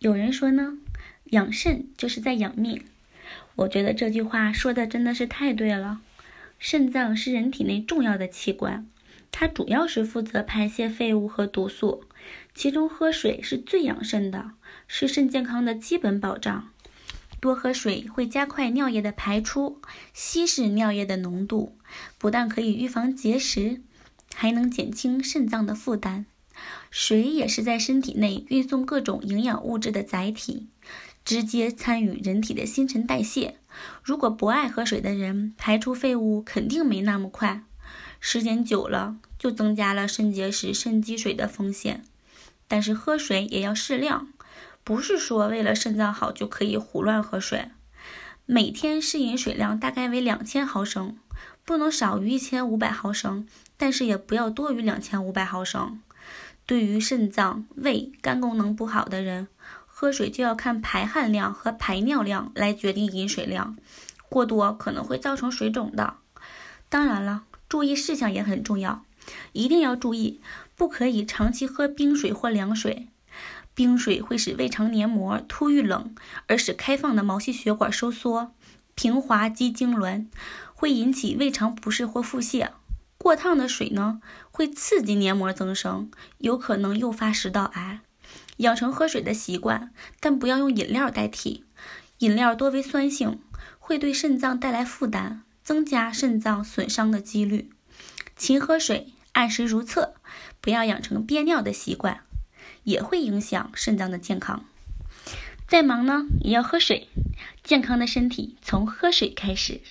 有人说呢，养肾就是在养命。我觉得这句话说的真的是太对了。肾脏是人体内重要的器官，它主要是负责排泄废物和毒素，其中喝水是最养肾的，是肾健康的基本保障。多喝水会加快尿液的排出，稀释尿液的浓度，不但可以预防结石，还能减轻肾脏的负担。水也是在身体内运送各种营养物质的载体，直接参与人体的新陈代谢。如果不爱喝水的人，排出废物肯定没那么快，时间久了就增加了肾结石、肾积水的风险。但是喝水也要适量。不是说为了肾脏好就可以胡乱喝水，每天适饮水量大概为两千毫升，不能少于一千五百毫升，但是也不要多于两千五百毫升。对于肾脏、胃、肝功能不好的人，喝水就要看排汗量和排尿量来决定饮水量，过多可能会造成水肿的。当然了，注意事项也很重要，一定要注意，不可以长期喝冰水或凉水。冰水会使胃肠黏膜突遇冷而使开放的毛细血管收缩，平滑肌痉挛，会引起胃肠不适或腹泻。过烫的水呢，会刺激黏膜增生，有可能诱发食道癌。养成喝水的习惯，但不要用饮料代替。饮料多为酸性，会对肾脏带来负担，增加肾脏损伤的几率。勤喝水，按时如厕，不要养成憋尿的习惯。也会影响肾脏的健康。再忙呢，也要喝水。健康的身体从喝水开始。